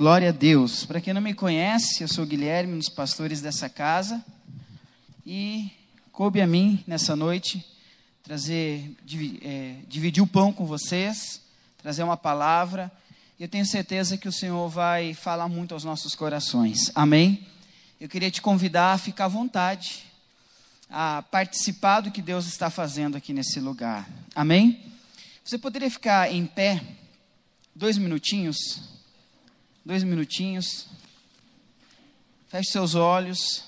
Glória a Deus. Para quem não me conhece, eu sou Guilherme, um dos pastores dessa casa. E coube a mim, nessa noite, trazer, é, dividir o pão com vocês, trazer uma palavra. E eu tenho certeza que o Senhor vai falar muito aos nossos corações. Amém? Eu queria te convidar a ficar à vontade, a participar do que Deus está fazendo aqui nesse lugar. Amém? Você poderia ficar em pé dois minutinhos? Dois minutinhos. Feche seus olhos.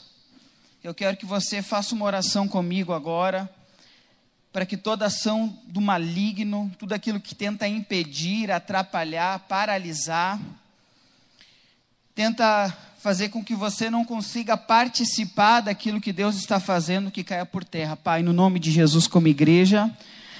Eu quero que você faça uma oração comigo agora, para que toda ação do maligno, tudo aquilo que tenta impedir, atrapalhar, paralisar, tenta fazer com que você não consiga participar daquilo que Deus está fazendo, que caia por terra. Pai, no nome de Jesus, como igreja,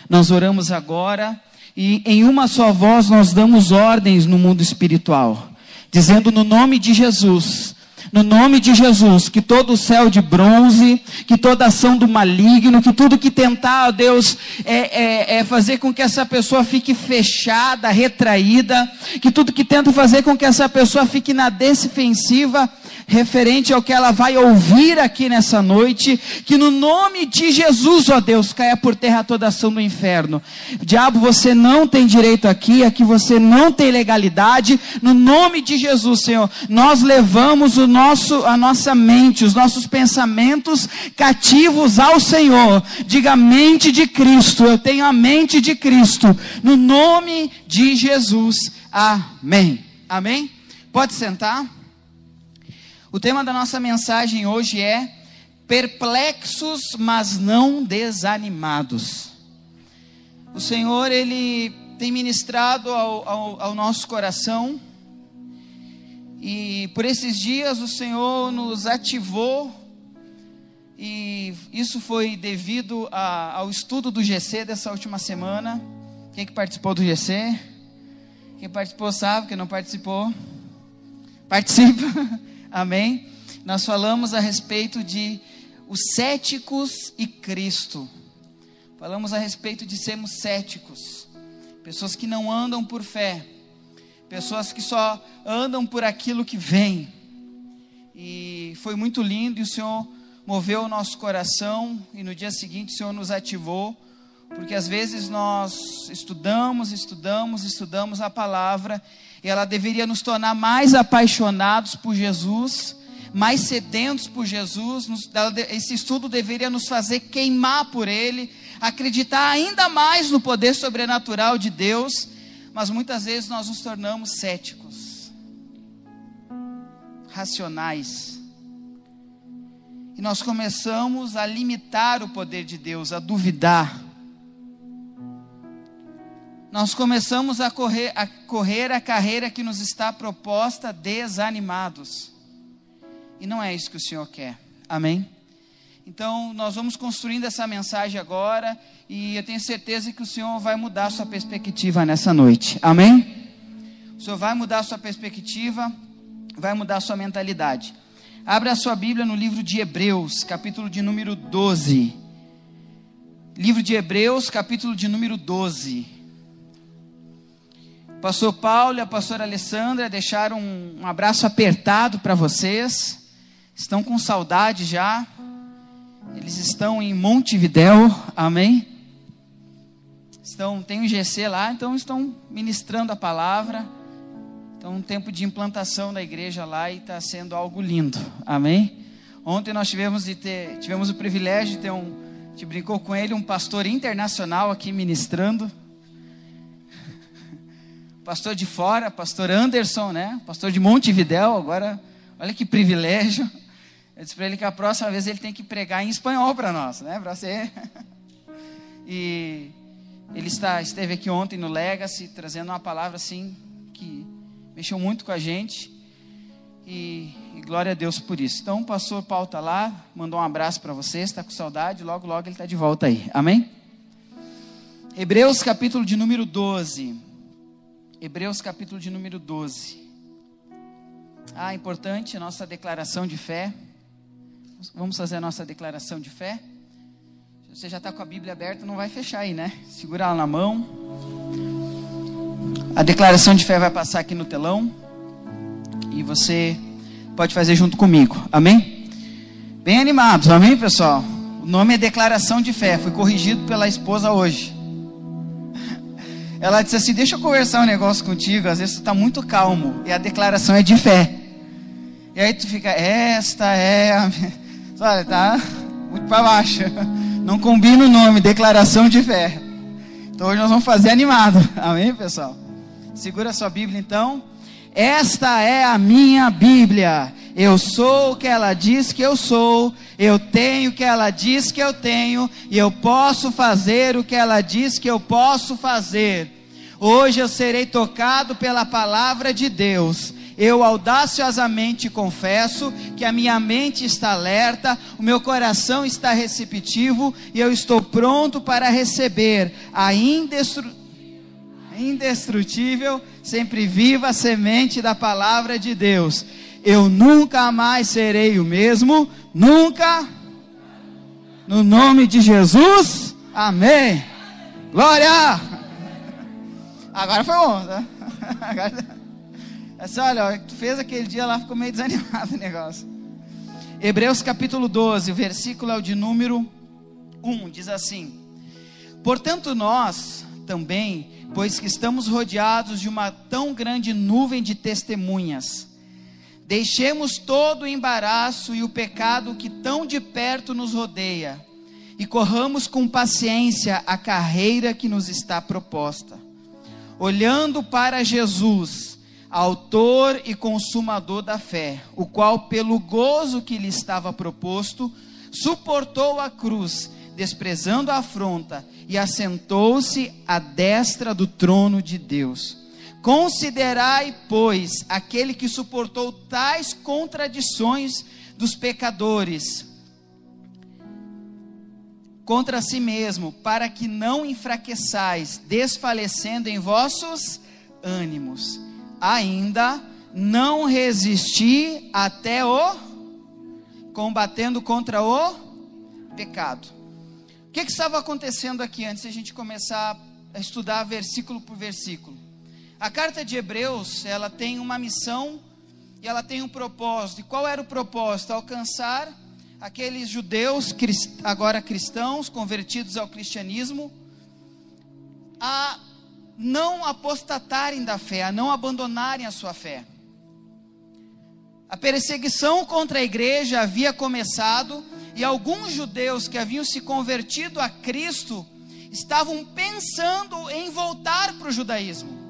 nós oramos agora e em uma só voz nós damos ordens no mundo espiritual, dizendo no nome de Jesus no nome de Jesus, que todo o céu de bronze, que toda ação do maligno, que tudo que tentar, ó Deus, é, é, é fazer com que essa pessoa fique fechada, retraída, que tudo que tenta fazer com que essa pessoa fique na defensiva, referente ao que ela vai ouvir aqui nessa noite, que no nome de Jesus, ó Deus, caia por terra toda ação do inferno. Diabo, você não tem direito aqui, aqui você não tem legalidade, no nome de Jesus, Senhor, nós levamos o nosso, a nossa mente, os nossos pensamentos cativos ao Senhor. Diga mente de Cristo, eu tenho a mente de Cristo, no nome de Jesus. Amém. Amém? Pode sentar. O tema da nossa mensagem hoje é perplexos, mas não desanimados. O Senhor, Ele tem ministrado ao, ao, ao, nosso coração, e por esses dias o Senhor nos ativou, e isso foi devido a, ao estudo do GC dessa última semana. Quem que participou do GC? Quem participou sabe, quem não participou, participa. Amém? Nós falamos a respeito de os céticos e Cristo. Falamos a respeito de sermos céticos, pessoas que não andam por fé, pessoas que só andam por aquilo que vem. E foi muito lindo e o Senhor moveu o nosso coração e no dia seguinte o Senhor nos ativou, porque às vezes nós estudamos, estudamos, estudamos a palavra ela deveria nos tornar mais apaixonados por Jesus, mais sedentos por Jesus. Esse estudo deveria nos fazer queimar por Ele, acreditar ainda mais no poder sobrenatural de Deus, mas muitas vezes nós nos tornamos céticos, racionais. E nós começamos a limitar o poder de Deus, a duvidar nós começamos a correr, a correr a carreira que nos está proposta desanimados. E não é isso que o Senhor quer. Amém? Então, nós vamos construindo essa mensagem agora e eu tenho certeza que o Senhor vai mudar a sua perspectiva nessa noite. Amém? O Senhor vai mudar a sua perspectiva, vai mudar a sua mentalidade. Abra a sua Bíblia no livro de Hebreus, capítulo de número 12. Livro de Hebreus, capítulo de número 12 pastor Paulo e a pastora Alessandra deixaram um, abraço apertado para vocês. Estão com saudade já. Eles estão em Montevidéu, amém? Estão, tem um GC lá, então estão ministrando a palavra. Então, um tempo de implantação da igreja lá e está sendo algo lindo, amém? Ontem nós tivemos, de ter, tivemos o privilégio de ter um, gente brincou com ele, um pastor internacional aqui ministrando pastor de fora, pastor Anderson, né? Pastor de Montevidéu, agora, olha que privilégio. Eu disse para ele que a próxima vez ele tem que pregar em espanhol para nós, né? Para ser. E ele está, esteve aqui ontem no Legacy, trazendo uma palavra assim que mexeu muito com a gente. E, e glória a Deus por isso. Então, o pastor Paulo está lá, mandou um abraço para vocês, está com saudade, logo, logo ele está de volta aí. Amém? Hebreus capítulo de número 12. Hebreus capítulo de número 12. Ah, importante nossa declaração de fé. Vamos fazer a nossa declaração de fé. Você já está com a Bíblia aberta, não vai fechar aí, né? Segura ela na mão. A declaração de fé vai passar aqui no telão. e você pode fazer junto comigo. Amém? Bem animados, amém, pessoal? O nome é declaração de fé. Fui corrigido pela esposa hoje. Ela disse assim: Deixa eu conversar um negócio contigo. Às vezes tu está muito calmo e a declaração é de fé. E aí tu fica, esta é a. Olha, tá muito para baixo. Não combina o nome, declaração de fé. Então hoje nós vamos fazer animado. Amém, pessoal? Segura a sua Bíblia então. Esta é a minha Bíblia. Eu sou o que ela diz que eu sou, eu tenho o que ela diz que eu tenho, e eu posso fazer o que ela diz que eu posso fazer. Hoje eu serei tocado pela palavra de Deus eu audaciosamente confesso que a minha mente está alerta, o meu coração está receptivo e eu estou pronto para receber a indestru... indestrutível, sempre viva semente da palavra de Deus. Eu nunca mais serei o mesmo, nunca. No nome de Jesus, amém. Glória! Agora foi bom, tá? Agora... Assim, olha, tu fez aquele dia lá, ficou meio desanimado o negócio. Hebreus capítulo 12, o versículo é o de número 1, diz assim: Portanto, nós também, pois que estamos rodeados de uma tão grande nuvem de testemunhas, deixemos todo o embaraço e o pecado que tão de perto nos rodeia, e corramos com paciência a carreira que nos está proposta, olhando para Jesus autor e consumador da fé, o qual, pelo gozo que lhe estava proposto, suportou a cruz, desprezando a afronta, e assentou-se à destra do trono de Deus. Considerai, pois, aquele que suportou tais contradições dos pecadores contra si mesmo, para que não enfraqueçais, desfalecendo em vossos ânimos ainda não resisti até o combatendo contra o pecado. O que, que estava acontecendo aqui antes de a gente começar a estudar versículo por versículo? A carta de Hebreus, ela tem uma missão e ela tem um propósito. E qual era o propósito? Alcançar aqueles judeus, agora cristãos, convertidos ao cristianismo, a não apostatarem da fé, a não abandonarem a sua fé. A perseguição contra a igreja havia começado e alguns judeus que haviam se convertido a Cristo estavam pensando em voltar para o judaísmo,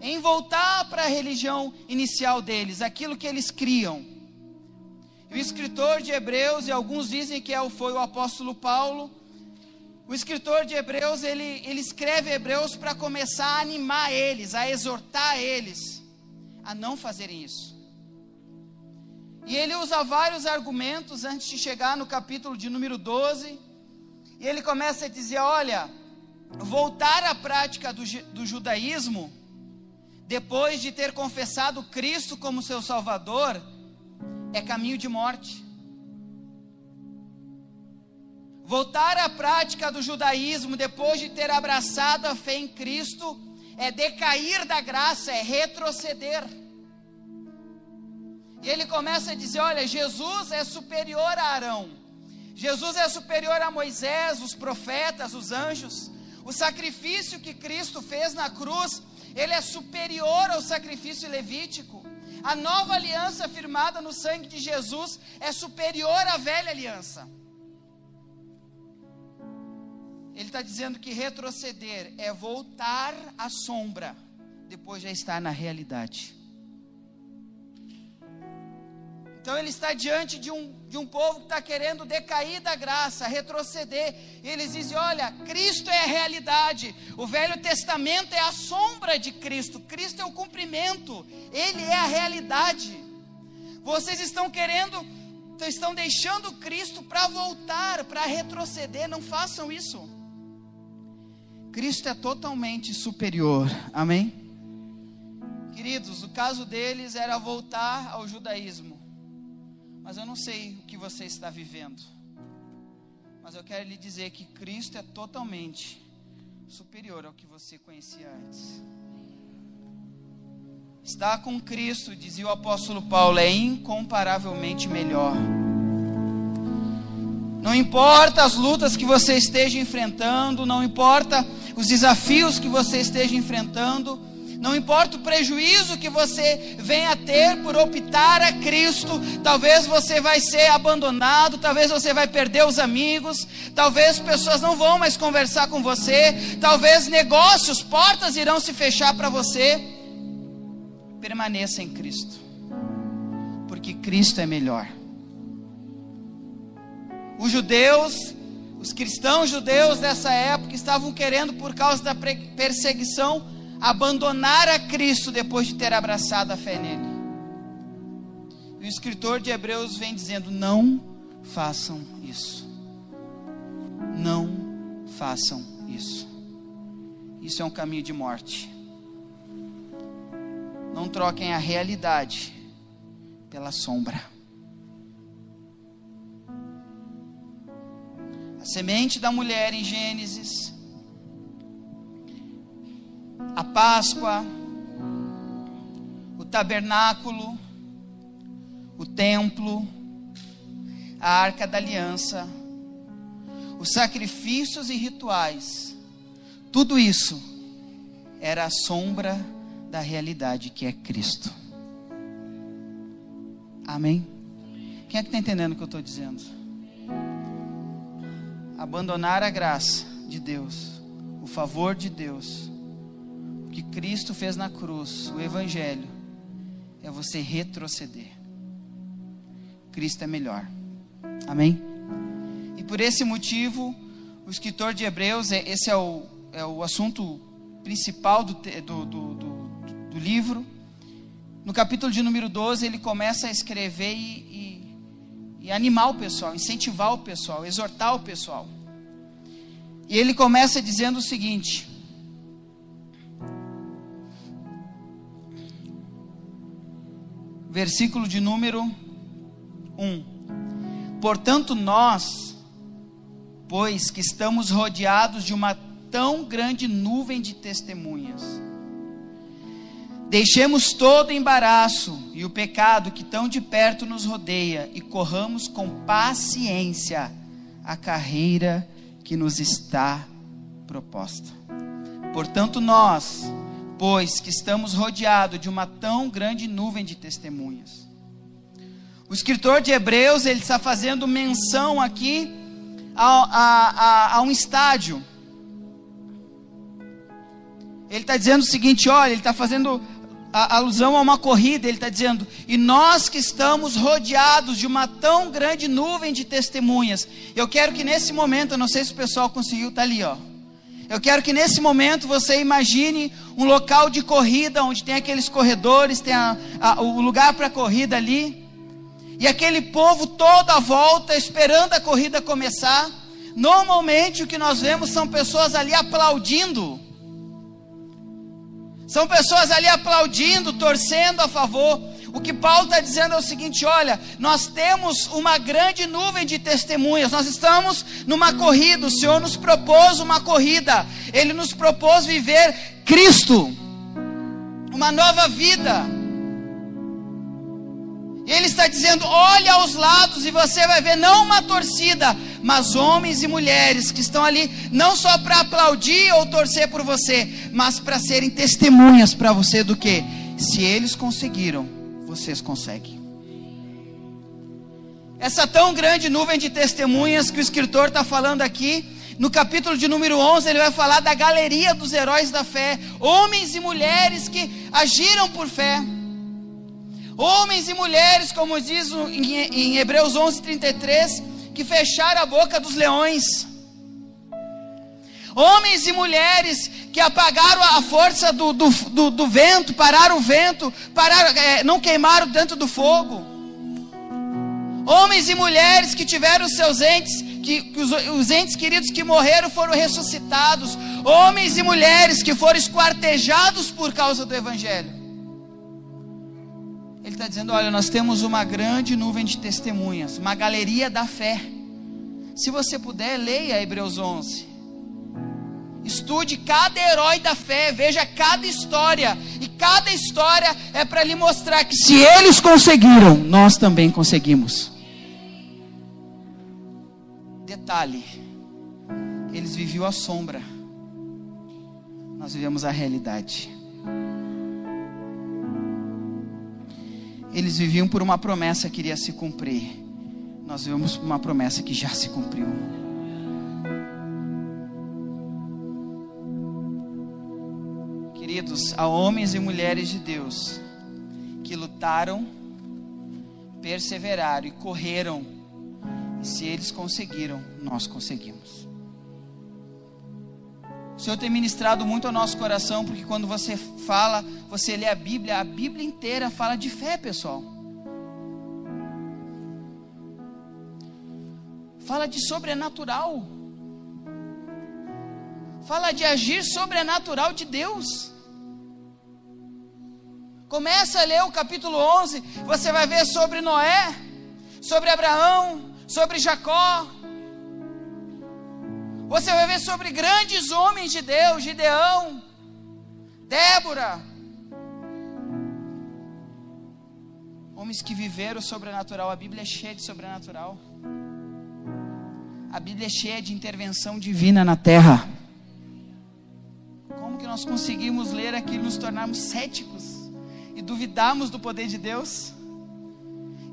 em voltar para a religião inicial deles, aquilo que eles criam. E o escritor de Hebreus, e alguns dizem que é foi o apóstolo Paulo, o escritor de Hebreus, ele, ele escreve Hebreus para começar a animar eles, a exortar eles a não fazerem isso. E ele usa vários argumentos antes de chegar no capítulo de número 12. E ele começa a dizer: olha, voltar à prática do, do judaísmo, depois de ter confessado Cristo como seu Salvador, é caminho de morte. Voltar à prática do judaísmo depois de ter abraçado a fé em Cristo é decair da graça, é retroceder. E ele começa a dizer: olha, Jesus é superior a Arão, Jesus é superior a Moisés, os profetas, os anjos. O sacrifício que Cristo fez na cruz, ele é superior ao sacrifício levítico. A nova aliança firmada no sangue de Jesus é superior à velha aliança. Ele está dizendo que retroceder é voltar à sombra, depois já estar na realidade. Então ele está diante de um, de um povo que está querendo decair da graça, retroceder. E eles dizem: olha, Cristo é a realidade, o Velho Testamento é a sombra de Cristo, Cristo é o cumprimento, Ele é a realidade. Vocês estão querendo, estão deixando Cristo para voltar, para retroceder, não façam isso. Cristo é totalmente superior. Amém? Queridos, o caso deles era voltar ao judaísmo. Mas eu não sei o que você está vivendo. Mas eu quero lhe dizer que Cristo é totalmente superior ao que você conhecia antes. Estar com Cristo, dizia o apóstolo Paulo, é incomparavelmente melhor. Não importa as lutas que você esteja enfrentando, não importa os desafios que você esteja enfrentando, não importa o prejuízo que você venha a ter por optar a Cristo, talvez você vai ser abandonado, talvez você vai perder os amigos, talvez pessoas não vão mais conversar com você, talvez negócios, portas irão se fechar para você. Permaneça em Cristo, porque Cristo é melhor. Os judeus, os cristãos judeus dessa época estavam querendo, por causa da perseguição, abandonar a Cristo depois de ter abraçado a fé nele. E o escritor de Hebreus vem dizendo: não façam isso. Não façam isso. Isso é um caminho de morte. Não troquem a realidade pela sombra. A semente da mulher em Gênesis a Páscoa, o tabernáculo, o templo, a arca da aliança, os sacrifícios e rituais, tudo isso era a sombra da realidade que é Cristo. Amém? Quem é que está entendendo o que eu estou dizendo? Abandonar a graça de Deus, o favor de Deus que Cristo fez na cruz, o Evangelho, é você retroceder. Cristo é melhor. Amém? E por esse motivo, o escritor de Hebreus, é, esse é o, é o assunto principal do, do, do, do, livro. No capítulo de número 12, ele começa a escrever e, e, e animar o pessoal, incentivar o pessoal, exortar o pessoal. E ele começa dizendo o seguinte: versículo de número 1. Portanto, nós, pois que estamos rodeados de uma tão grande nuvem de testemunhas, deixemos todo embaraço e o pecado que tão de perto nos rodeia e corramos com paciência a carreira que nos está proposta. Portanto, nós, pois que estamos rodeados de uma tão grande nuvem de testemunhas. O escritor de Hebreus ele está fazendo menção aqui a, a, a, a um estádio. Ele está dizendo o seguinte: olha, ele está fazendo alusão a uma corrida, ele está dizendo, e nós que estamos rodeados de uma tão grande nuvem de testemunhas, eu quero que nesse momento, eu não sei se o pessoal conseguiu, está ali, ó. Eu quero que nesse momento você imagine um local de corrida, onde tem aqueles corredores, tem a, a, o lugar para corrida ali, e aquele povo todo à volta esperando a corrida começar. Normalmente o que nós vemos são pessoas ali aplaudindo, são pessoas ali aplaudindo, torcendo a favor. O que Paulo está dizendo é o seguinte: olha, nós temos uma grande nuvem de testemunhas, nós estamos numa corrida, o Senhor nos propôs uma corrida, Ele nos propôs viver Cristo, uma nova vida. E Ele está dizendo: olha aos lados e você vai ver não uma torcida, mas homens e mulheres que estão ali não só para aplaudir ou torcer por você, mas para serem testemunhas para você do que? Se eles conseguiram, vocês conseguem. Essa tão grande nuvem de testemunhas que o escritor está falando aqui, no capítulo de número 11, ele vai falar da galeria dos heróis da fé, homens e mulheres que agiram por fé. Homens e mulheres, como diz em Hebreus 11, 33, que fecharam a boca dos leões. Homens e mulheres que apagaram a força do, do, do, do vento, pararam o vento, pararam, é, não queimaram dentro do fogo. Homens e mulheres que tiveram seus entes, que, que os, os entes queridos que morreram foram ressuscitados. Homens e mulheres que foram esquartejados por causa do Evangelho. Ele está dizendo: olha, nós temos uma grande nuvem de testemunhas, uma galeria da fé. Se você puder, leia Hebreus 11. Estude cada herói da fé, veja cada história e cada história é para lhe mostrar que se eles conseguiram, nós também conseguimos. Detalhe: eles viviam a sombra, nós vivemos a realidade. Eles viviam por uma promessa que iria se cumprir. Nós vivemos por uma promessa que já se cumpriu. Há homens e mulheres de Deus que lutaram, perseveraram e correram. E se eles conseguiram, nós conseguimos. O Senhor tem ministrado muito ao nosso coração, porque quando você fala, você lê a Bíblia, a Bíblia inteira fala de fé, pessoal. Fala de sobrenatural. Fala de agir sobrenatural de Deus. Começa a ler o capítulo 11, você vai ver sobre Noé, sobre Abraão, sobre Jacó, você vai ver sobre grandes homens de Deus, Gideão, Débora. Homens que viveram o sobrenatural. A Bíblia é cheia de sobrenatural. A Bíblia é cheia de intervenção divina na terra. Como que nós conseguimos ler aquilo e nos tornarmos céticos duvidarmos do poder de Deus?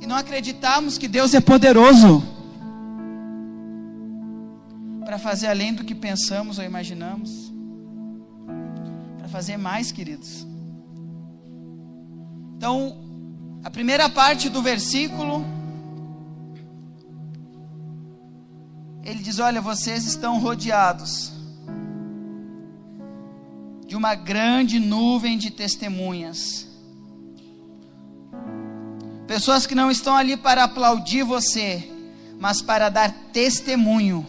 E não acreditarmos que Deus é poderoso para fazer além do que pensamos ou imaginamos, para fazer mais, queridos. Então, a primeira parte do versículo, ele diz: Olha, vocês estão rodeados de uma grande nuvem de testemunhas. Pessoas que não estão ali para aplaudir você, mas para dar testemunho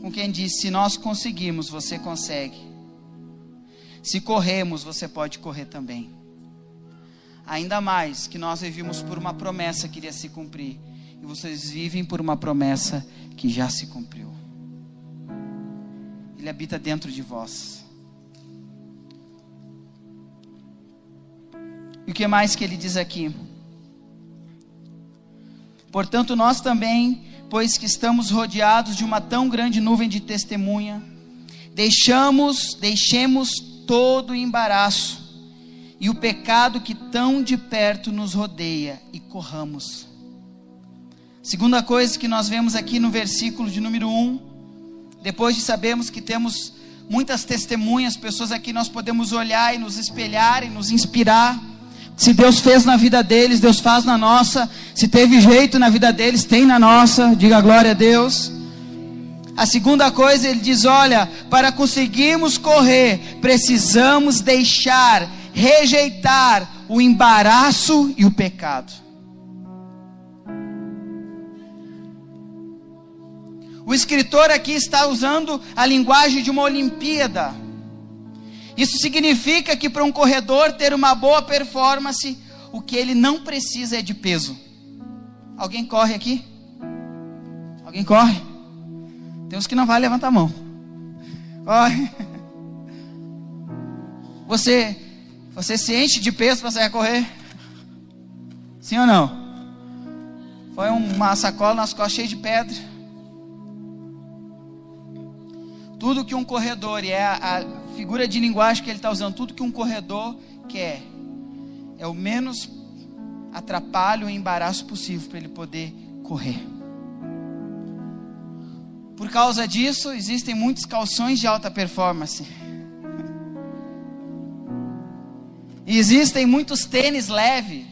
com quem diz: se nós conseguimos, você consegue. Se corremos, você pode correr também. Ainda mais que nós vivemos por uma promessa que iria se cumprir, e vocês vivem por uma promessa que já se cumpriu. Ele habita dentro de vós. E o que mais que ele diz aqui? Portanto, nós também pois que estamos rodeados de uma tão grande nuvem de testemunha, deixamos, deixemos todo o embaraço e o pecado que tão de perto nos rodeia e corramos. Segunda coisa que nós vemos aqui no versículo de número 1, depois de sabermos que temos muitas testemunhas, pessoas aqui nós podemos olhar e nos espelhar e nos inspirar. Se Deus fez na vida deles, Deus faz na nossa. Se teve jeito na vida deles, tem na nossa. Diga glória a Deus. A segunda coisa, ele diz: olha, para conseguirmos correr, precisamos deixar, rejeitar o embaraço e o pecado. O escritor aqui está usando a linguagem de uma Olimpíada. Isso significa que para um corredor ter uma boa performance, o que ele não precisa é de peso. Alguém corre aqui? Alguém corre? Tem uns que não vai levantar a mão. Corre. Você, você se enche de peso para sair a correr? Sim ou não? Foi uma sacola nas costas cheia de pedra. Tudo que um corredor, é a, a figura de linguagem que ele está usando, tudo que um corredor quer, é o menos atrapalho e embaraço possível para ele poder correr. Por causa disso, existem muitos calções de alta performance. E existem muitos tênis leve.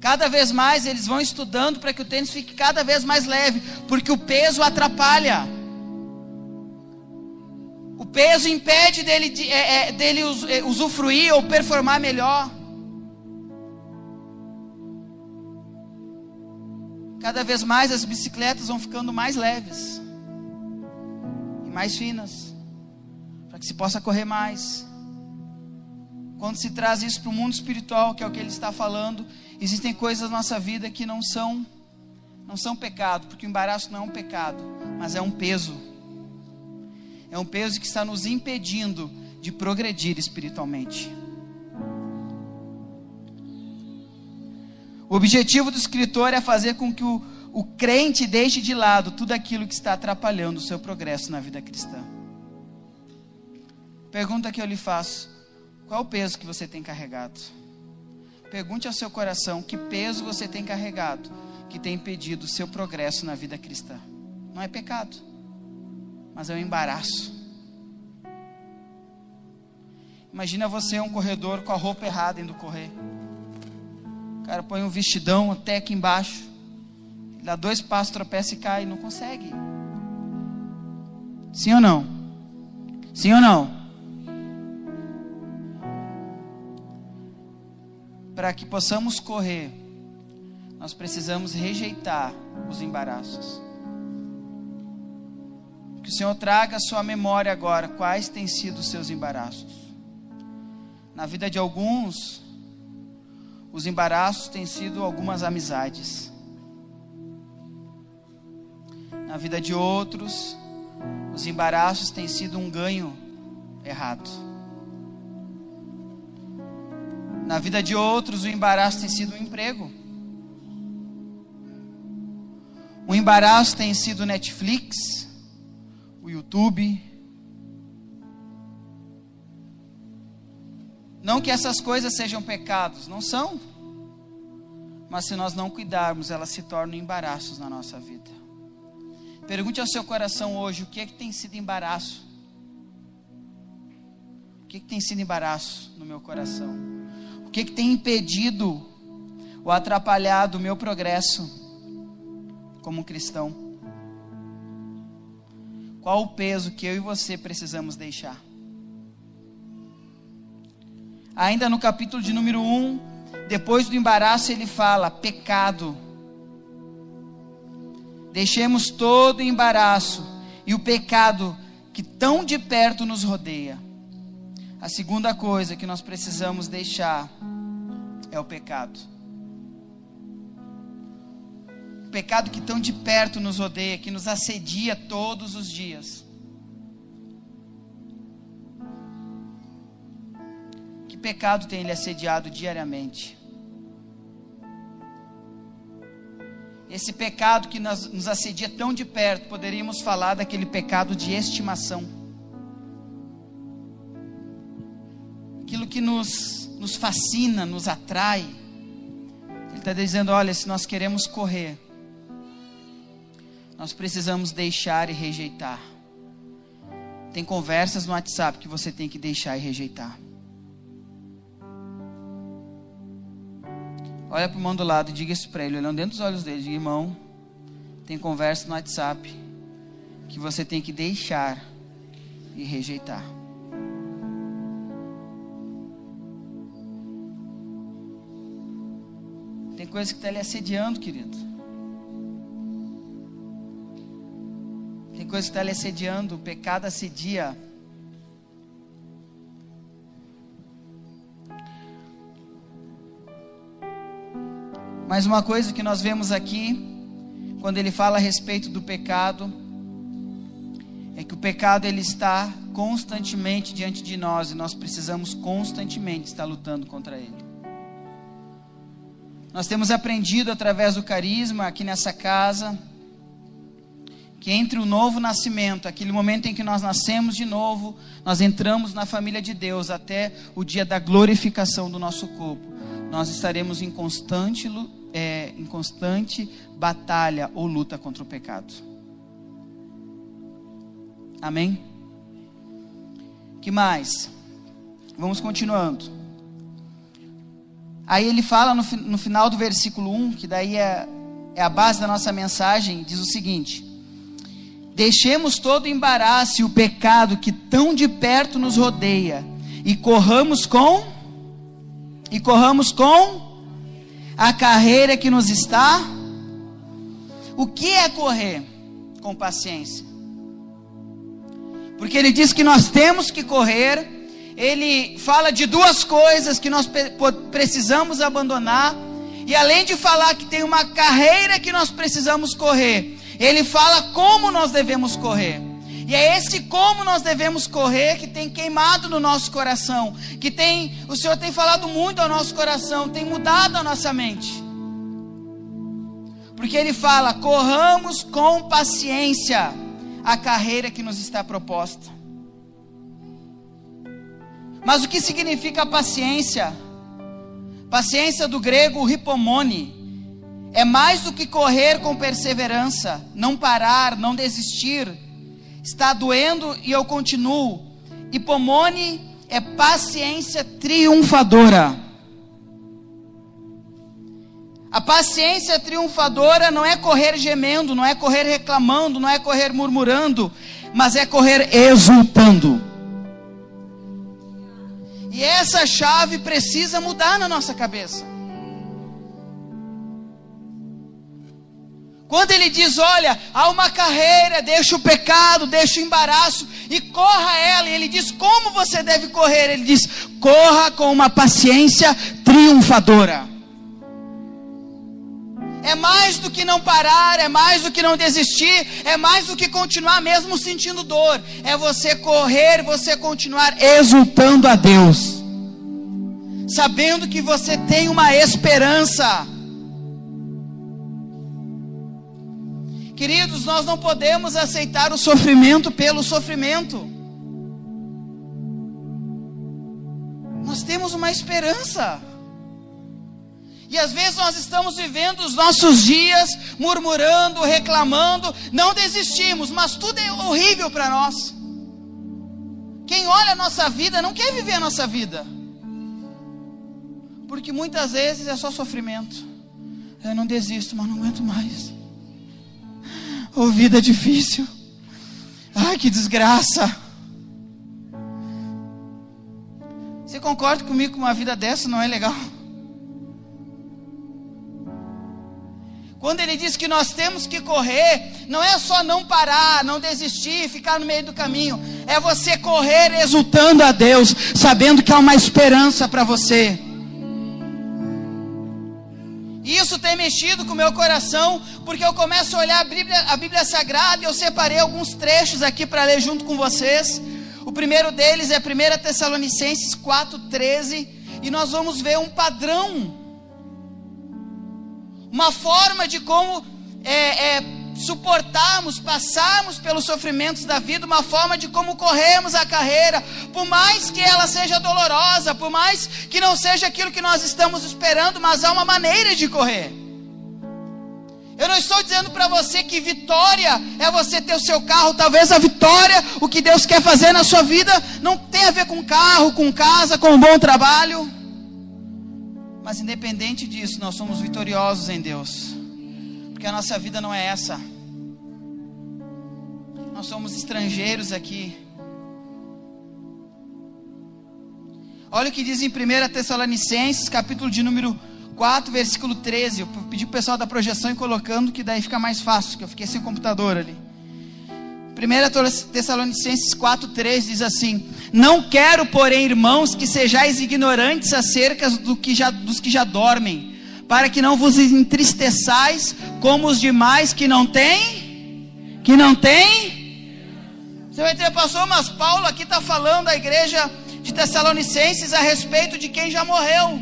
Cada vez mais eles vão estudando para que o tênis fique cada vez mais leve, porque o peso atrapalha. O peso impede dele, de, é, é, dele é, usufruir ou performar melhor. Cada vez mais as bicicletas vão ficando mais leves e mais finas, para que se possa correr mais. Quando se traz isso para o mundo espiritual, que é o que ele está falando, existem coisas na nossa vida que não são não são pecado, porque o embaraço não é um pecado, mas é um peso é um peso que está nos impedindo de progredir espiritualmente. O objetivo do escritor é fazer com que o, o crente deixe de lado tudo aquilo que está atrapalhando o seu progresso na vida cristã. Pergunta que eu lhe faço: qual o peso que você tem carregado? Pergunte ao seu coração que peso você tem carregado que tem impedido o seu progresso na vida cristã. Não é pecado, mas é um embaraço. Imagina você um corredor com a roupa errada indo correr. O cara põe um vestidão até aqui embaixo. Dá dois passos, tropeça e cai. Não consegue. Sim ou não? Sim ou não? Para que possamos correr, nós precisamos rejeitar os embaraços. Que o Senhor traga à sua memória agora quais têm sido os seus embaraços. Na vida de alguns, os embaraços têm sido algumas amizades. Na vida de outros, os embaraços têm sido um ganho errado. Na vida de outros, o embaraço tem sido um emprego. O embaraço tem sido Netflix, o YouTube. Não que essas coisas sejam pecados, não são. Mas se nós não cuidarmos, elas se tornam embaraços na nossa vida. Pergunte ao seu coração hoje: o que é que tem sido embaraço? O que, é que tem sido embaraço no meu coração? O que, é que tem impedido ou atrapalhado o meu progresso como cristão? Qual o peso que eu e você precisamos deixar? Ainda no capítulo de número 1, depois do embaraço, ele fala: pecado. Deixemos todo o embaraço e o pecado que tão de perto nos rodeia. A segunda coisa que nós precisamos deixar é o pecado. Pecado que tão de perto nos rodeia, que nos assedia todos os dias. pecado tem lhe assediado diariamente? Esse pecado que nos, nos assedia tão de perto, poderíamos falar daquele pecado de estimação. Aquilo que nos, nos fascina, nos atrai. Ele está dizendo: olha, se nós queremos correr, nós precisamos deixar e rejeitar. Tem conversas no WhatsApp que você tem que deixar e rejeitar. Olha para o irmão do lado e diga isso para ele, olhando dentro dos olhos dele. Diga, irmão, tem conversa no WhatsApp que você tem que deixar e rejeitar. Tem coisa que está lhe assediando, querido. Coisa está lhe assediando. O pecado assedia Mas uma coisa que nós vemos aqui, quando ele fala a respeito do pecado, é que o pecado ele está constantemente diante de nós e nós precisamos constantemente estar lutando contra ele. Nós temos aprendido através do carisma aqui nessa casa que entre o novo nascimento, aquele momento em que nós nascemos de novo, nós entramos na família de Deus até o dia da glorificação do nosso corpo, nós estaremos em constante é, em constante batalha ou luta contra o pecado. Amém? Que mais? Vamos continuando. Aí ele fala no, no final do versículo 1, que daí é, é a base da nossa mensagem, diz o seguinte: Deixemos todo o embaraço e o pecado que tão de perto nos rodeia, e corramos com, e corramos com a carreira que nos está. O que é correr com paciência? Porque ele diz que nós temos que correr, ele fala de duas coisas que nós precisamos abandonar, e além de falar que tem uma carreira que nós precisamos correr, ele fala como nós devemos correr. E é esse como nós devemos correr que tem queimado no nosso coração, que tem, o Senhor tem falado muito ao nosso coração, tem mudado a nossa mente. Porque ele fala: "Corramos com paciência a carreira que nos está proposta". Mas o que significa paciência? Paciência do grego ripomone é mais do que correr com perseverança, não parar, não desistir. Está doendo e eu continuo. Hipomone é paciência triunfadora. A paciência triunfadora não é correr gemendo, não é correr reclamando, não é correr murmurando, mas é correr exultando. E essa chave precisa mudar na nossa cabeça. Quando ele diz: Olha, há uma carreira, deixa o pecado, deixa o embaraço e corra ela. E ele diz: Como você deve correr? Ele diz: Corra com uma paciência triunfadora. É mais do que não parar, é mais do que não desistir, é mais do que continuar mesmo sentindo dor. É você correr, você continuar exultando a Deus, sabendo que você tem uma esperança. Queridos, nós não podemos aceitar o sofrimento pelo sofrimento. Nós temos uma esperança. E às vezes nós estamos vivendo os nossos dias murmurando, reclamando, não desistimos, mas tudo é horrível para nós. Quem olha a nossa vida não quer viver a nossa vida, porque muitas vezes é só sofrimento. Eu não desisto, mas não aguento mais. Oh, vida difícil. Ai, que desgraça. Você concorda comigo que uma vida dessa não é legal? Quando ele diz que nós temos que correr, não é só não parar, não desistir, ficar no meio do caminho. É você correr exultando a Deus, sabendo que há uma esperança para você. Isso tem mexido com o meu coração, porque eu começo a olhar a Bíblia, a Bíblia Sagrada e eu separei alguns trechos aqui para ler junto com vocês. O primeiro deles é 1 Tessalonicenses 4,13, e nós vamos ver um padrão uma forma de como é, é, suportarmos, passarmos pelos sofrimentos da vida, uma forma de como corremos a carreira, por mais que ela seja dolorosa, por mais que não seja aquilo que nós estamos esperando, mas há uma maneira de correr. Eu não estou dizendo para você que vitória é você ter o seu carro. Talvez a vitória, o que Deus quer fazer na sua vida, não tem a ver com carro, com casa, com um bom trabalho. Mas independente disso, nós somos vitoriosos em Deus. Porque a nossa vida não é essa. Nós somos estrangeiros aqui. Olha o que diz em 1 Tessalonicenses, capítulo de número 4, versículo 13. Eu pedi o pessoal da projeção e colocando, que daí fica mais fácil, que eu fiquei sem computador ali. 1 Tessalonicenses 4,3 diz assim: Não quero, porém, irmãos, que sejais ignorantes acerca do que já, dos que já dormem, para que não vos entristeçais como os demais que não têm, que não têm. Você vai pastor, mas Paulo aqui está falando da igreja de Tessalonicenses a respeito de quem já morreu.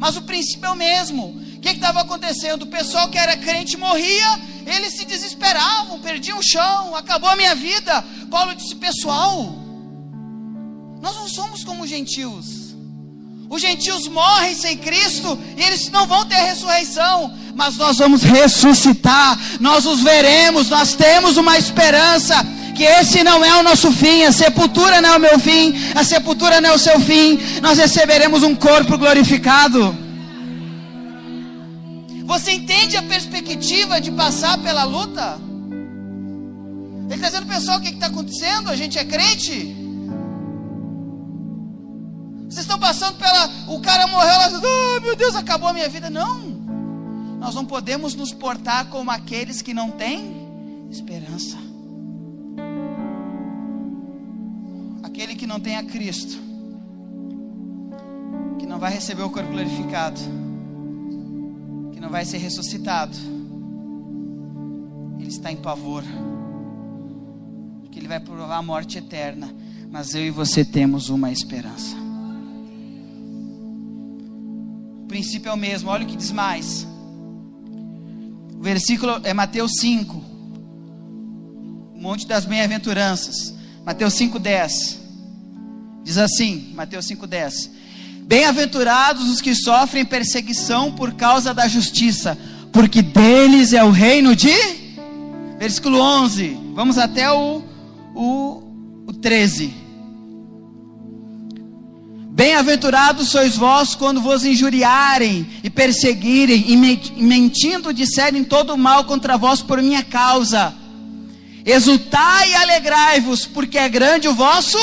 Mas o princípio é o mesmo. O que estava acontecendo? O pessoal que era crente morria eles se desesperavam, perdiam o chão, acabou a minha vida. Paulo disse: Pessoal, nós não somos como os gentios. Os gentios morrem sem Cristo e eles não vão ter ressurreição, mas nós vamos ressuscitar, nós os veremos, nós temos uma esperança que esse não é o nosso fim, a sepultura não é o meu fim, a sepultura não é o seu fim, nós receberemos um corpo glorificado. Você entende a perspectiva de passar pela luta? Ele está dizendo, pessoal, o que está acontecendo? A gente é crente? Vocês estão passando pela. O cara morreu lá, oh, meu Deus, acabou a minha vida. Não. Nós não podemos nos portar como aqueles que não têm esperança. Aquele que não tem a Cristo, que não vai receber o corpo glorificado não vai ser ressuscitado, ele está em pavor. Porque que ele vai provar a morte eterna. Mas eu e você temos uma esperança. Princípio é o mesmo, olha o que diz mais. O versículo é Mateus 5, Monte das Bem-aventuranças. Mateus 5,10. Diz assim, Mateus 5,10. Bem-aventurados os que sofrem perseguição por causa da justiça, porque deles é o reino de. Versículo 11. Vamos até o, o, o 13. Bem-aventurados sois vós quando vos injuriarem e perseguirem e mentindo disserem todo mal contra vós por minha causa. Exultai e alegrai-vos, porque é grande o vosso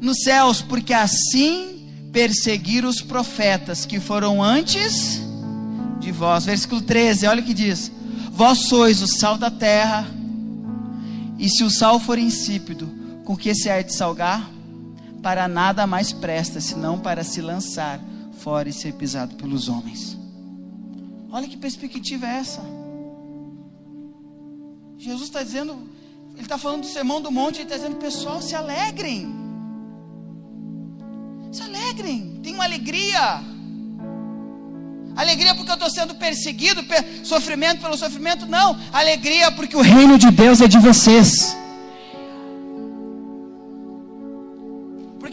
nos céus, porque assim perseguiram os profetas que foram antes de vós. Versículo 13, olha o que diz: Vós sois o sal da terra, e se o sal for insípido, com que se há de salgar? Para nada mais presta, senão para se lançar fora e ser pisado pelos homens. Olha que perspectiva é essa. Jesus está dizendo, ele está falando do sermão do monte, ele está dizendo, pessoal, se alegrem. Se alegrem, tenham alegria. Alegria porque eu estou sendo perseguido, sofrimento pelo sofrimento, não. Alegria porque o reino de Deus é de vocês.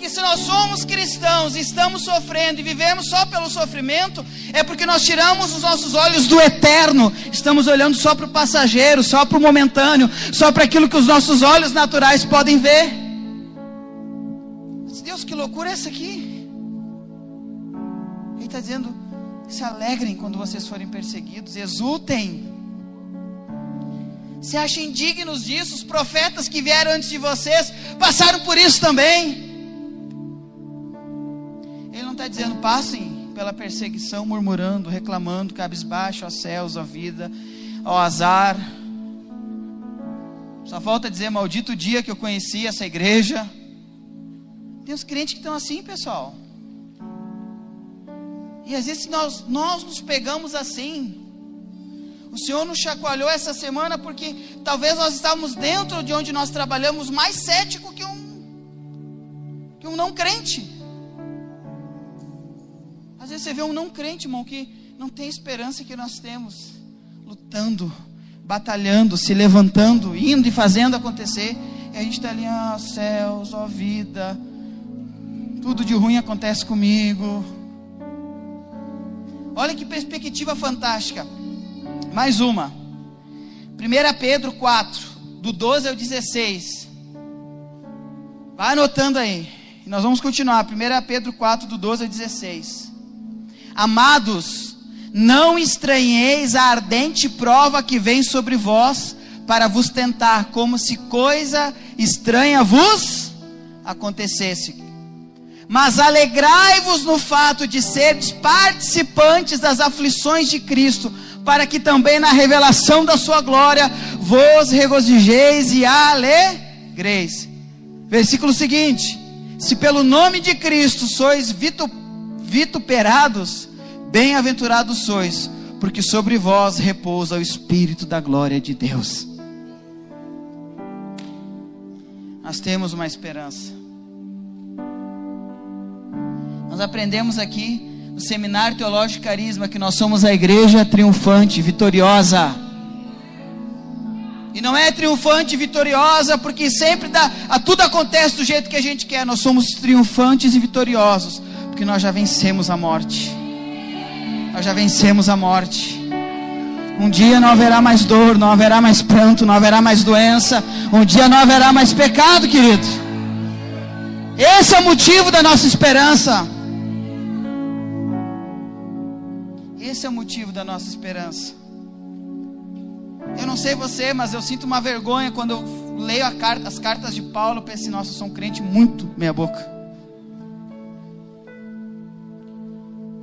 Porque se nós somos cristãos, estamos sofrendo e vivemos só pelo sofrimento, é porque nós tiramos os nossos olhos do eterno, estamos olhando só para o passageiro, só para o momentâneo, só para aquilo que os nossos olhos naturais podem ver. Deus, que loucura é essa aqui? Ele está dizendo: se alegrem quando vocês forem perseguidos, exultem. Se achem dignos disso, os profetas que vieram antes de vocês passaram por isso também. Está dizendo, passem pela perseguição, murmurando, reclamando, cabisbaixo aos céus, à vida, ao azar. Só falta dizer, maldito dia que eu conheci essa igreja. Tem os crentes que estão assim, pessoal. E às vezes nós, nós nos pegamos assim. O Senhor nos chacoalhou essa semana porque talvez nós estávamos dentro de onde nós trabalhamos mais cético que um, que um não crente. Vezes você vê um não crente, irmão, que não tem esperança que nós temos, lutando, batalhando, se levantando, indo e fazendo acontecer. E a gente está ali, ó oh, céus, ó oh, vida, tudo de ruim acontece comigo. Olha que perspectiva fantástica. Mais uma. 1 Pedro 4, do 12 ao 16. Vai anotando aí. Nós vamos continuar. 1 Pedro 4, do 12 ao 16. Amados, não estranheis a ardente prova que vem sobre vós para vos tentar, como se coisa estranha vos acontecesse mas alegrai-vos no fato de seres participantes das aflições de Cristo, para que também na revelação da sua glória vos regozijeis e alegreis. Versículo seguinte: Se pelo nome de Cristo sois vituperados, bem-aventurados sois, porque sobre vós repousa o Espírito da glória de Deus. Nós temos uma esperança. Nós aprendemos aqui no Seminário Teológico Carisma que nós somos a igreja triunfante, vitoriosa. E não é triunfante vitoriosa porque sempre dá, tudo acontece do jeito que a gente quer. Nós somos triunfantes e vitoriosos porque nós já vencemos a morte. Nós já vencemos a morte. Um dia não haverá mais dor, não haverá mais pranto, não haverá mais doença. Um dia não haverá mais pecado, querido. Esse é o motivo da nossa esperança. Esse é o motivo da nossa esperança. Eu não sei você, mas eu sinto uma vergonha quando eu leio carta, as cartas de Paulo. Eu penso, nossa, eu sou um crente muito meia-boca.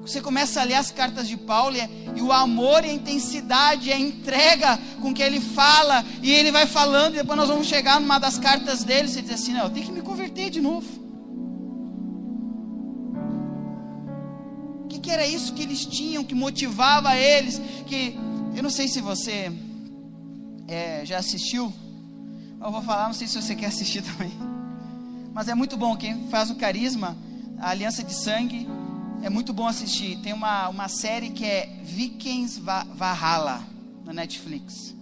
Você começa a ler as cartas de Paulo e, e, o amor e a intensidade, a entrega com que ele fala, e ele vai falando, e depois nós vamos chegar numa das cartas dele, você diz assim: não, eu tenho que me converter de novo. que, que era isso que eles tinham, que motivava eles? Que eu não sei se você é, já assistiu Eu vou falar, não sei se você quer assistir também. Mas é muito bom. Quem faz o carisma, a aliança de sangue, é muito bom assistir. Tem uma, uma série que é Vikings Valhalla na Netflix.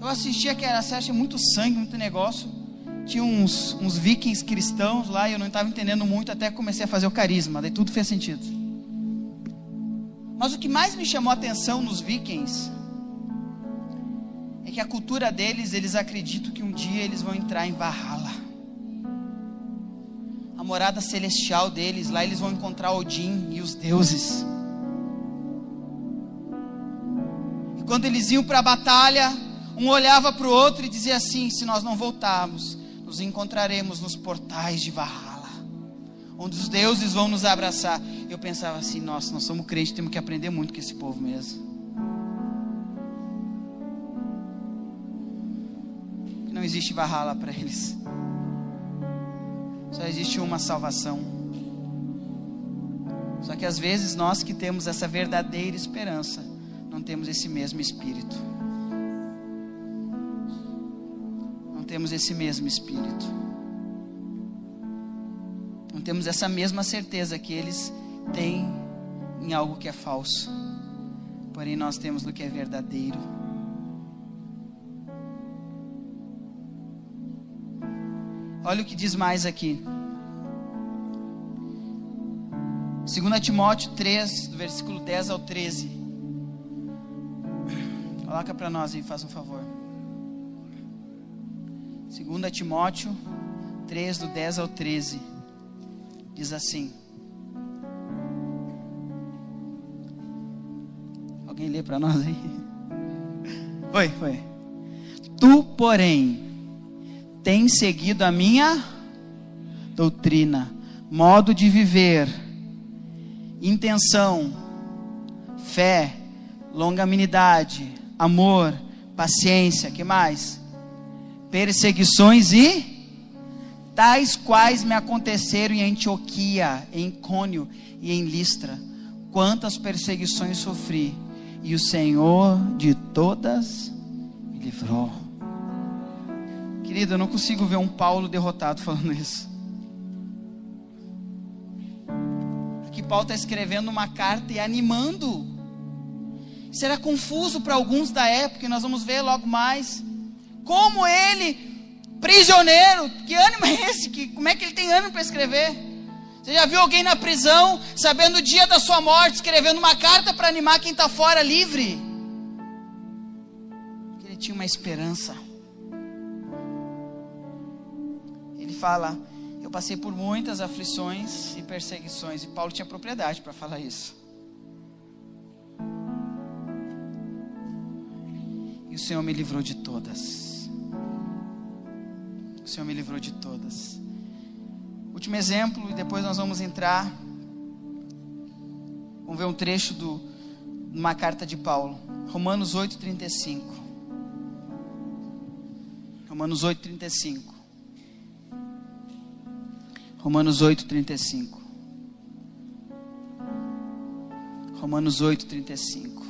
Eu assisti aquela série, achei muito sangue, muito negócio. Tinha uns, uns vikings cristãos lá e eu não estava entendendo muito até comecei a fazer o carisma, daí tudo fez sentido. Mas o que mais me chamou a atenção nos vikings é que a cultura deles, eles acreditam que um dia eles vão entrar em Valhalla. A morada celestial deles, lá eles vão encontrar Odin e os deuses. E quando eles iam para a batalha, um olhava para o outro e dizia assim: se nós não voltarmos, nos encontraremos nos portais de Valhalla, onde os deuses vão nos abraçar. Eu pensava assim: nossa, nós somos crentes, temos que aprender muito com esse povo mesmo. Não existe Valhalla para eles, só existe uma salvação. Só que às vezes nós que temos essa verdadeira esperança, não temos esse mesmo espírito. temos esse mesmo espírito. Não temos essa mesma certeza que eles têm em algo que é falso. Porém, nós temos no que é verdadeiro. Olha o que diz mais aqui. 2 Timóteo 3, do versículo 10 ao 13. Coloca para nós aí, faz um favor. 2 Timóteo 3, do 10 ao 13, diz assim: Alguém lê para nós aí? Foi, foi. Tu, porém, tens seguido a minha doutrina, modo de viver, intenção, fé, longanimidade, amor, paciência, que mais? perseguições e tais quais me aconteceram em Antioquia, em Cônio e em Listra. Quantas perseguições sofri, e o Senhor de todas me livrou. Querido, eu não consigo ver um Paulo derrotado falando isso. Aqui Paulo está escrevendo uma carta e animando. Será confuso para alguns da época, e nós vamos ver logo mais como ele, prisioneiro, que ânimo é esse? Que, como é que ele tem ânimo para escrever? Você já viu alguém na prisão, sabendo o dia da sua morte, escrevendo uma carta para animar quem está fora livre? Ele tinha uma esperança. Fala: Eu passei por muitas aflições e perseguições, e Paulo tinha propriedade para falar isso. E o Senhor me livrou de todas. O Senhor me livrou de todas. Último exemplo, e depois nós vamos entrar. Vamos ver um trecho de uma carta de Paulo. Romanos 8,35. Romanos 8,35. Romanos 8,35. Romanos 8,35.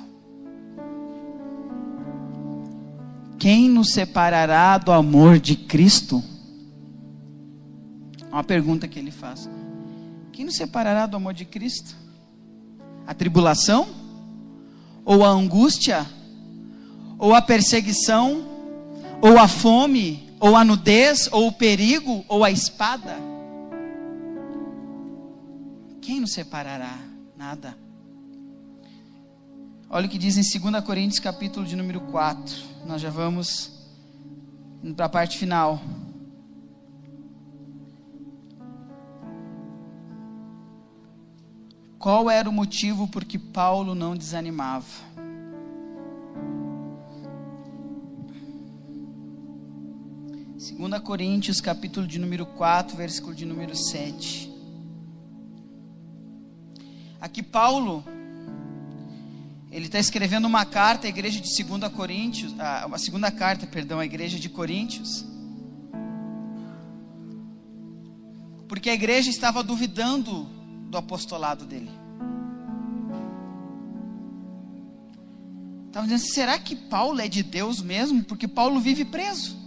Quem nos separará do amor de Cristo? Uma pergunta que ele faz. Quem nos separará do amor de Cristo? A tribulação? Ou a angústia? Ou a perseguição? Ou a fome? Ou a nudez? Ou o perigo? Ou a espada? Quem nos separará? Nada. Olha o que diz em 2 Coríntios, capítulo de número 4. Nós já vamos para a parte final. Qual era o motivo por que Paulo não desanimava? Segunda Coríntios, capítulo de número 4, versículo de número 7. Aqui Paulo ele está escrevendo uma carta à igreja de 2 Coríntios, uma segunda carta, perdão, à igreja de Coríntios. Porque a igreja estava duvidando do apostolado dele. Estavam dizendo: será que Paulo é de Deus mesmo? Porque Paulo vive preso.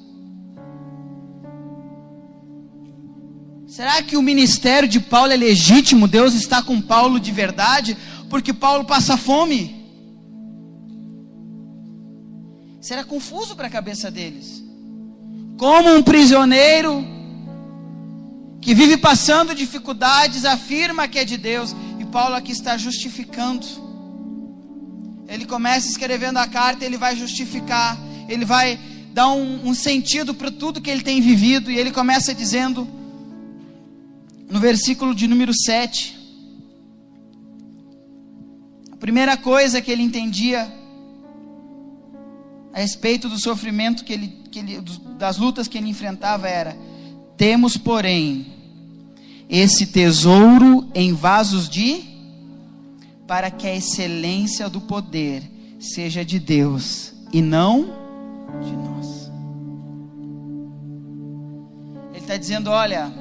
Será que o ministério de Paulo é legítimo? Deus está com Paulo de verdade? Porque Paulo passa fome. Será confuso para a cabeça deles. Como um prisioneiro que vive passando dificuldades afirma que é de Deus. E Paulo aqui está justificando. Ele começa escrevendo a carta, ele vai justificar, ele vai dar um, um sentido para tudo que ele tem vivido. E ele começa dizendo no versículo de número 7. A primeira coisa que ele entendia a respeito do sofrimento que ele, que ele, das lutas que ele enfrentava era: temos, porém, esse tesouro em vasos de para que a excelência do poder seja de Deus e não de nós. Ele está dizendo: olha,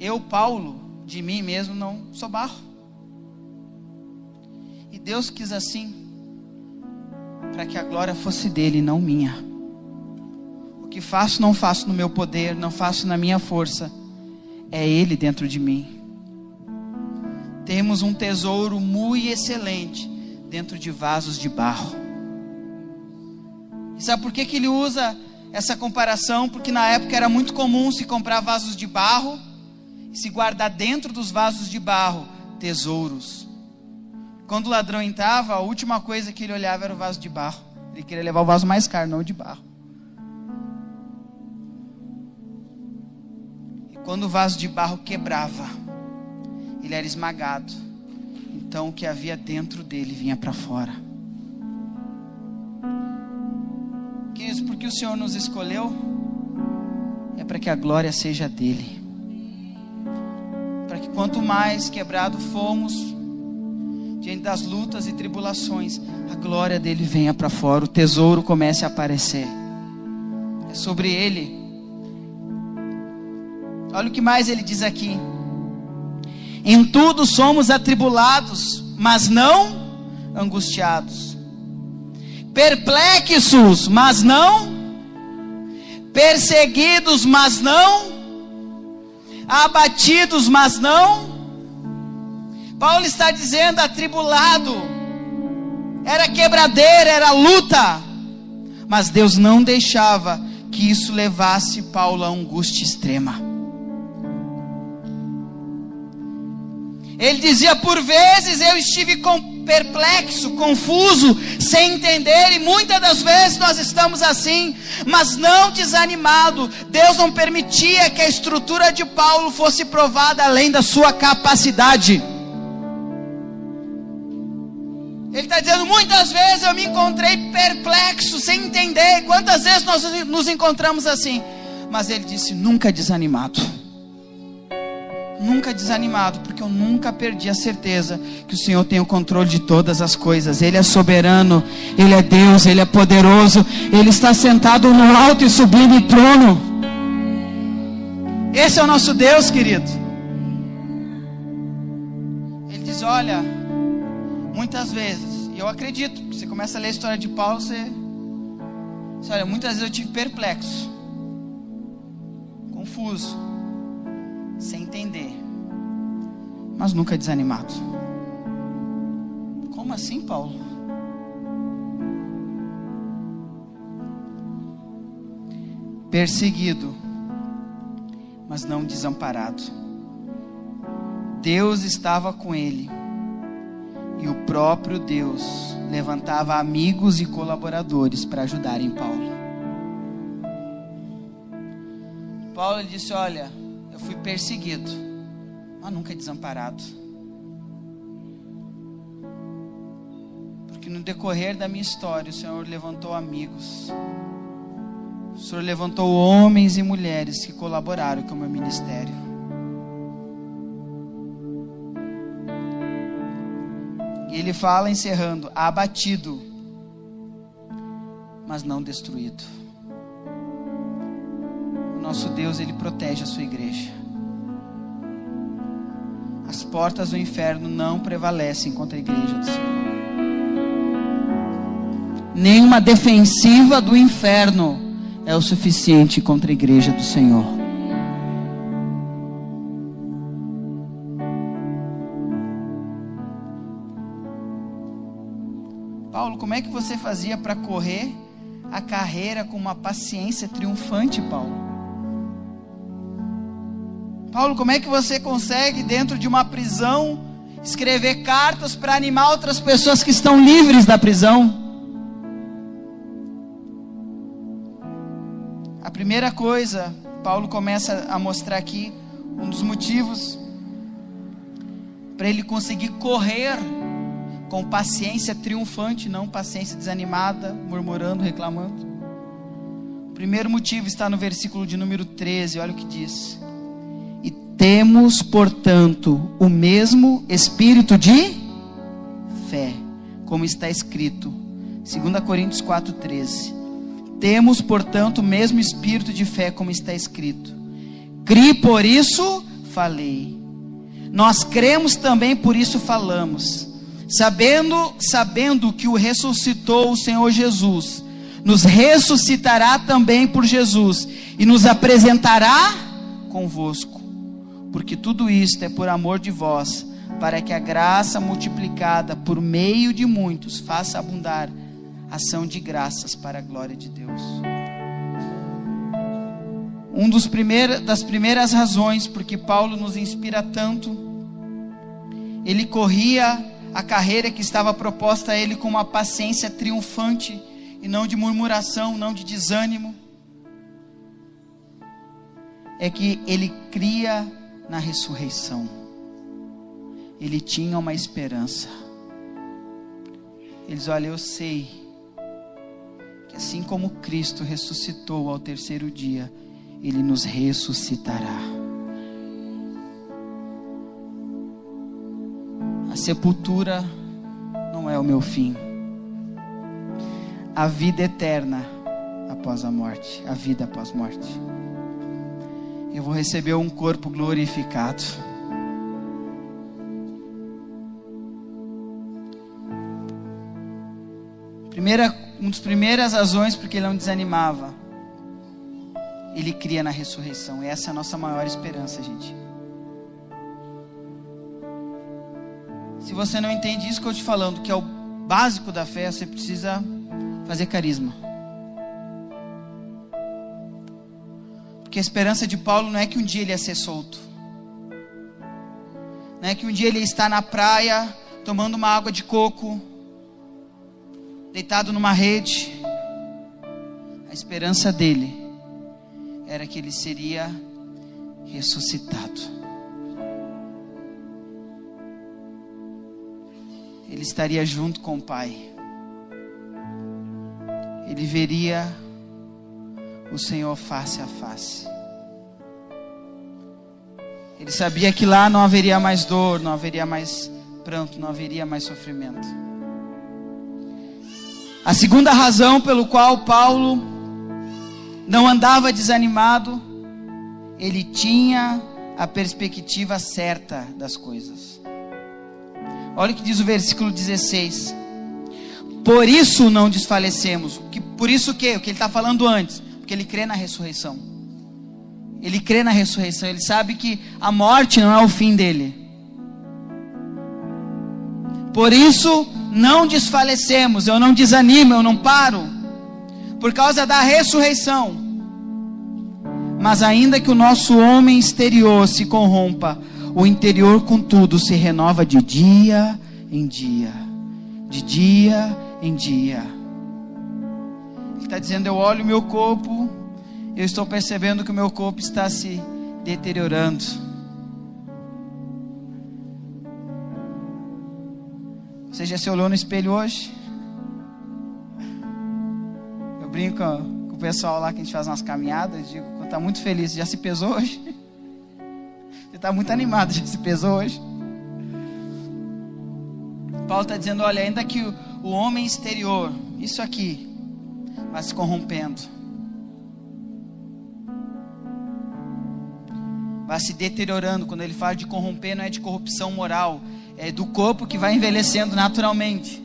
eu, Paulo, de mim mesmo não sou barro. E Deus quis assim, para que a glória fosse dele não minha. O que faço, não faço no meu poder, não faço na minha força, é Ele dentro de mim. Temos um tesouro muito excelente dentro de vasos de barro. E sabe por que, que ele usa essa comparação? Porque na época era muito comum se comprar vasos de barro se guardar dentro dos vasos de barro tesouros. Quando o ladrão entrava, a última coisa que ele olhava era o vaso de barro. Ele queria levar o vaso mais caro, não o de barro. E quando o vaso de barro quebrava, ele era esmagado. Então o que havia dentro dele vinha para fora. Queridos, porque o Senhor nos escolheu é para que a glória seja dele quanto mais quebrado fomos diante das lutas e tribulações, a glória dele venha para fora, o tesouro comece a aparecer. É sobre ele. Olha o que mais ele diz aqui. Em tudo somos atribulados, mas não angustiados. Perplexos, mas não perseguidos, mas não abatidos, mas não. Paulo está dizendo atribulado, era quebradeira, era luta, mas Deus não deixava que isso levasse Paulo a angústia extrema. Ele dizia: por vezes eu estive com, perplexo, confuso, sem entender, e muitas das vezes nós estamos assim, mas não desanimado. Deus não permitia que a estrutura de Paulo fosse provada além da sua capacidade. Ele está dizendo: muitas vezes eu me encontrei perplexo, sem entender. Quantas vezes nós nos encontramos assim? Mas ele disse: nunca desanimado nunca desanimado, porque eu nunca perdi a certeza que o Senhor tem o controle de todas as coisas. Ele é soberano, Ele é Deus, Ele é poderoso, Ele está sentado no alto e sublime trono. Esse é o nosso Deus, querido. Ele diz: Olha, muitas vezes, e eu acredito, você começa a ler a história de Paulo, você, você olha, muitas vezes eu tive perplexo, confuso sem entender, mas nunca desanimado. Como assim, Paulo? Perseguido, mas não desamparado. Deus estava com ele, e o próprio Deus levantava amigos e colaboradores para ajudarem Paulo. Paulo disse: Olha, fui perseguido, mas nunca desamparado. Porque no decorrer da minha história, o Senhor levantou amigos. O Senhor levantou homens e mulheres que colaboraram com o meu ministério. E ele fala encerrando: abatido, mas não destruído nosso Deus, ele protege a sua igreja. As portas do inferno não prevalecem contra a igreja do Senhor. nenhuma defensiva do inferno é o suficiente contra a igreja do Senhor. Paulo, como é que você fazia para correr a carreira com uma paciência triunfante, Paulo? Paulo, como é que você consegue, dentro de uma prisão, escrever cartas para animar outras pessoas que estão livres da prisão? A primeira coisa, Paulo começa a mostrar aqui um dos motivos para ele conseguir correr com paciência triunfante, não paciência desanimada, murmurando, reclamando. O primeiro motivo está no versículo de número 13, olha o que diz. Temos, portanto, o mesmo espírito de fé, como está escrito, 2 Coríntios 4,13. Temos, portanto, o mesmo espírito de fé, como está escrito. Cri, por isso falei. Nós cremos também, por isso falamos. Sabendo, sabendo que o ressuscitou o Senhor Jesus, nos ressuscitará também por Jesus e nos apresentará convosco porque tudo isto é por amor de vós, para que a graça multiplicada por meio de muitos faça abundar ação de graças para a glória de Deus. Um dos primeiros, das primeiras razões porque Paulo nos inspira tanto, ele corria a carreira que estava proposta a ele com uma paciência triunfante e não de murmuração, não de desânimo. É que ele cria na ressurreição. Ele tinha uma esperança. Eles, olha, eu sei que assim como Cristo ressuscitou ao terceiro dia, Ele nos ressuscitará. A sepultura não é o meu fim. A vida eterna após a morte, a vida após a morte eu vou receber um corpo glorificado. Primeira, uma das primeiras razões porque ele não desanimava, ele cria na ressurreição. Essa é a nossa maior esperança, gente. Se você não entende isso que eu estou te falando, que é o básico da fé, você precisa fazer carisma. Porque a esperança de Paulo não é que um dia ele ia ser solto. Não é que um dia ele ia estar na praia, tomando uma água de coco, deitado numa rede. A esperança dele era que ele seria ressuscitado. Ele estaria junto com o Pai. Ele veria o Senhor face a face. Ele sabia que lá não haveria mais dor, não haveria mais pranto, não haveria mais sofrimento. A segunda razão pelo qual Paulo não andava desanimado, ele tinha a perspectiva certa das coisas. Olha o que diz o versículo 16. Por isso não desfalecemos. Que, por isso que, o que ele está falando antes porque ele crê na ressurreição. Ele crê na ressurreição, ele sabe que a morte não é o fim dele. Por isso, não desfalecemos, eu não desanimo, eu não paro, por causa da ressurreição. Mas ainda que o nosso homem exterior se corrompa, o interior, contudo, se renova de dia em dia, de dia em dia está dizendo: Eu olho o meu corpo, eu estou percebendo que o meu corpo está se deteriorando. Você já se olhou no espelho hoje? Eu brinco com o pessoal lá que a gente faz umas caminhadas. Digo, está muito feliz. Já se pesou hoje? Você está muito animado. Já se pesou hoje? Paulo está dizendo: olha, ainda que o, o homem exterior, isso aqui, vai se corrompendo. Vai se deteriorando. Quando ele fala de corromper, não é de corrupção moral, é do corpo que vai envelhecendo naturalmente.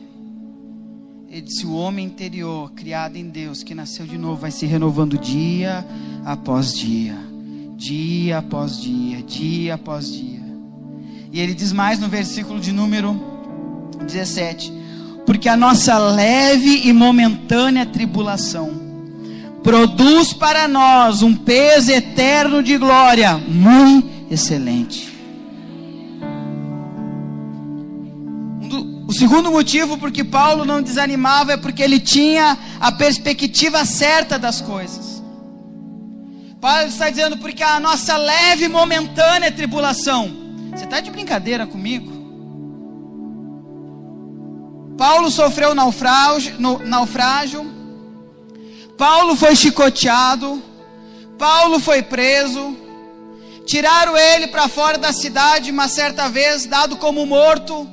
Ele disse: o homem interior, criado em Deus, que nasceu de novo, vai se renovando dia após dia, dia após dia, dia após dia. E ele diz mais no versículo de número 17: porque a nossa leve e momentânea tribulação produz para nós um peso eterno de glória muito excelente. O segundo motivo por que Paulo não desanimava é porque ele tinha a perspectiva certa das coisas. Paulo está dizendo, porque a nossa leve e momentânea tribulação. Você está de brincadeira comigo? Paulo sofreu naufrágio, naufrágio, Paulo foi chicoteado, Paulo foi preso, tiraram ele para fora da cidade uma certa vez, dado como morto.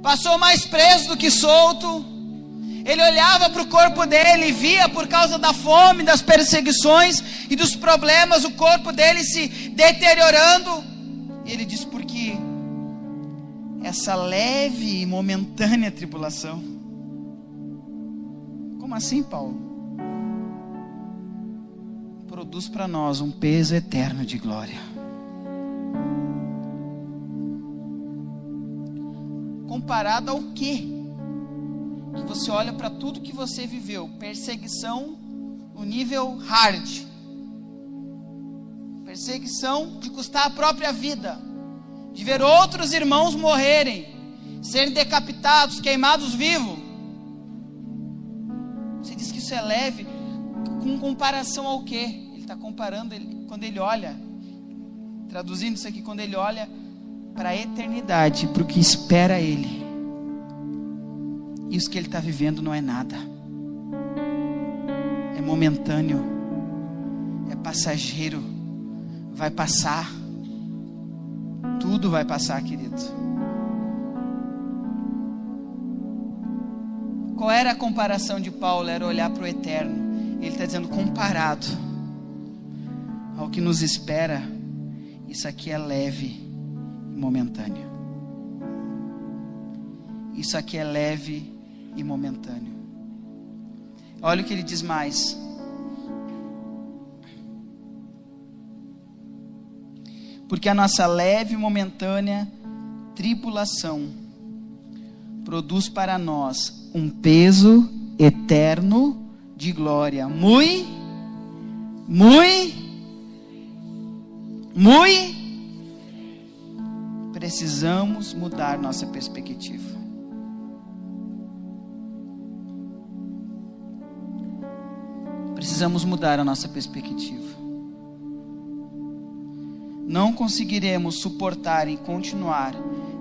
Passou mais preso do que solto. Ele olhava para o corpo dele e via, por causa da fome, das perseguições e dos problemas, o corpo dele se deteriorando. E ele diz: porque essa leve e momentânea tribulação. Como assim, Paulo? Produz para nós um peso eterno de glória. Comparado ao quê? Que você olha para tudo que você viveu, perseguição no nível hard. Perseguição de custar a própria vida de ver outros irmãos morrerem, serem decapitados, queimados vivos. Você diz que isso é leve, com comparação ao quê? Ele está comparando, ele, quando ele olha, traduzindo isso aqui, quando ele olha para a eternidade, para o que espera ele. Isso que ele está vivendo não é nada, é momentâneo, é passageiro, vai passar tudo vai passar, querido. Qual era a comparação de Paulo? Era olhar para o eterno. Ele está dizendo, comparado ao que nos espera, isso aqui é leve e momentâneo. Isso aqui é leve e momentâneo. Olha o que ele diz mais. Porque a nossa leve e momentânea tribulação produz para nós um peso eterno de glória. Muito, muito, muito. Precisamos mudar nossa perspectiva. Precisamos mudar a nossa perspectiva não conseguiremos suportar e continuar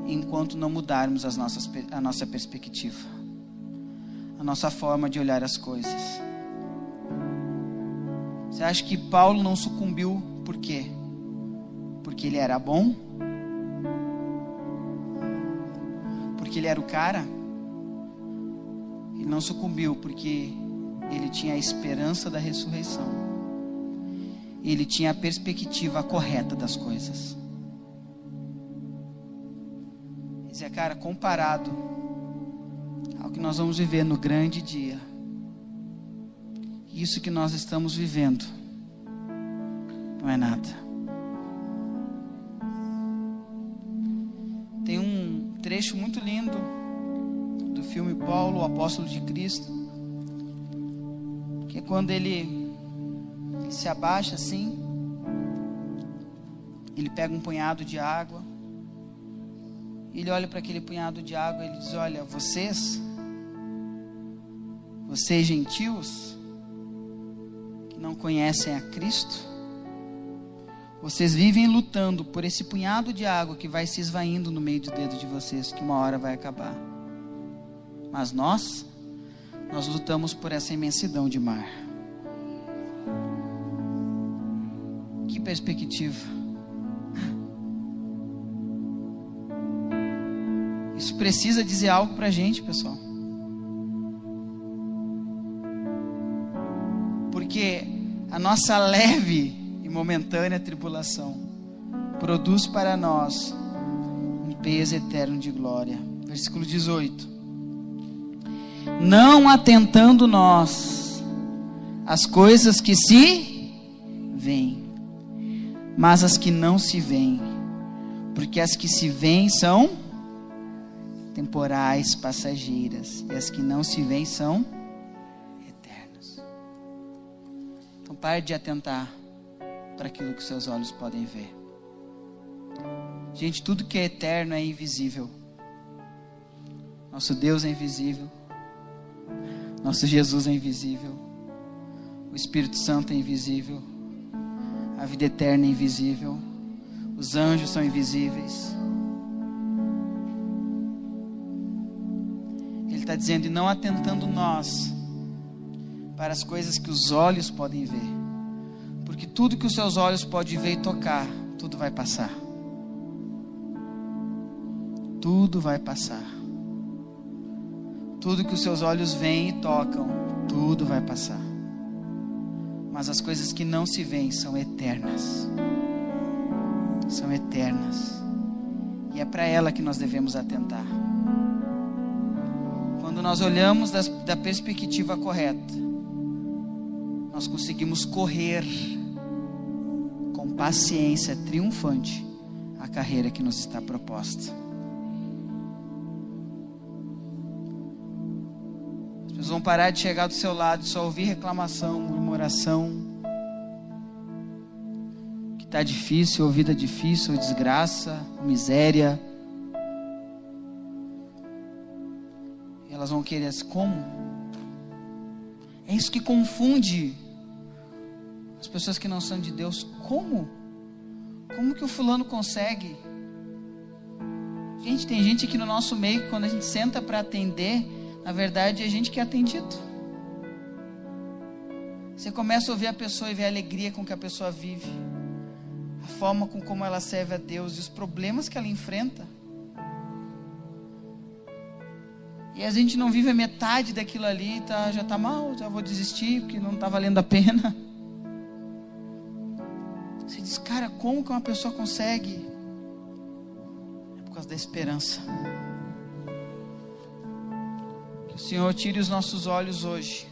enquanto não mudarmos as nossas, a nossa perspectiva, a nossa forma de olhar as coisas. Você acha que Paulo não sucumbiu por quê? Porque ele era bom? Porque ele era o cara? Ele não sucumbiu porque ele tinha a esperança da ressurreição ele tinha a perspectiva correta das coisas. Dizia, cara, comparado ao que nós vamos viver no grande dia, isso que nós estamos vivendo não é nada. Tem um trecho muito lindo do filme Paulo, o apóstolo de Cristo, que é quando ele se abaixa assim. Ele pega um punhado de água. Ele olha para aquele punhado de água e ele diz: Olha, vocês, vocês gentios, que não conhecem a Cristo, vocês vivem lutando por esse punhado de água que vai se esvaindo no meio do dedo de vocês, que uma hora vai acabar. Mas nós, nós lutamos por essa imensidão de mar. Perspectiva. Isso precisa dizer algo para a gente, pessoal. Porque a nossa leve e momentânea tribulação produz para nós um peso eterno de glória. Versículo 18. Não atentando nós as coisas que se veem, mas as que não se veem, porque as que se veem são temporais, passageiras, e as que não se veem são eternas. Então pare de atentar para aquilo que seus olhos podem ver. Gente, tudo que é eterno é invisível. Nosso Deus é invisível. Nosso Jesus é invisível. O Espírito Santo é invisível. A vida eterna é invisível. Os anjos são invisíveis. Ele está dizendo, e não atentando nós para as coisas que os olhos podem ver. Porque tudo que os seus olhos podem ver e tocar, tudo vai passar. Tudo vai passar. Tudo que os seus olhos veem e tocam, tudo vai passar. Mas as coisas que não se veem são eternas. São eternas. E é para ela que nós devemos atentar. Quando nós olhamos das, da perspectiva correta, nós conseguimos correr com paciência triunfante a carreira que nos está proposta. Pessoas vão parar de chegar do seu lado e só ouvir reclamação, murmuração. Que está difícil, ou vida difícil, ou desgraça, ou miséria. E elas vão querer assim, como? É isso que confunde as pessoas que não são de Deus. Como? Como que o fulano consegue? Gente, tem gente aqui no nosso meio que quando a gente senta para atender, na verdade é gente que é atendido. Você começa a ouvir a pessoa e ver a alegria com que a pessoa vive, a forma com como ela serve a Deus e os problemas que ela enfrenta. E a gente não vive a metade daquilo ali, tá, já está mal, já vou desistir porque não está valendo a pena. Você diz, cara, como que uma pessoa consegue? É por causa da esperança. Que o Senhor tire os nossos olhos hoje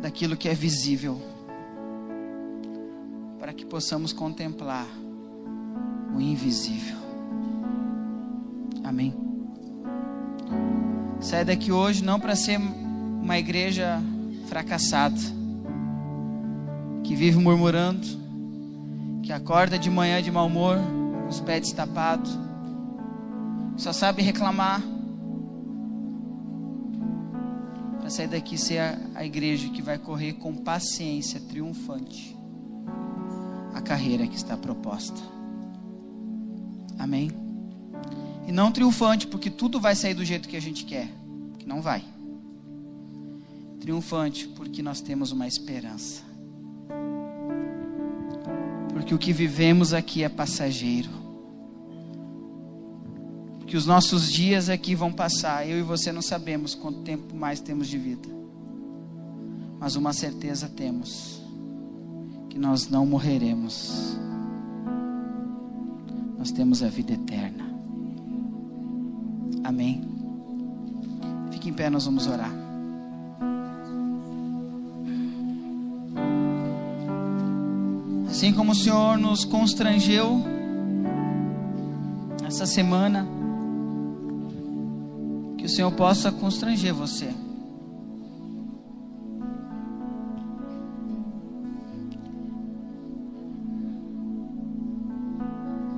daquilo que é visível, para que possamos contemplar o invisível. Amém. Sai daqui hoje não para ser uma igreja fracassada, que vive murmurando, que acorda de manhã de mau humor, com os pés destapados, só sabe reclamar. Para sair daqui ser a, a igreja que vai correr com paciência triunfante a carreira que está proposta. Amém. E não triunfante, porque tudo vai sair do jeito que a gente quer. Que não vai. Triunfante, porque nós temos uma esperança. Porque o que vivemos aqui é passageiro. Porque os nossos dias aqui vão passar. Eu e você não sabemos quanto tempo mais temos de vida. Mas uma certeza temos: que nós não morreremos. Nós temos a vida eterna. Amém. Fique em pé, nós vamos orar. Assim como o Senhor nos constrangeu essa semana, que Senhor possa constranger você.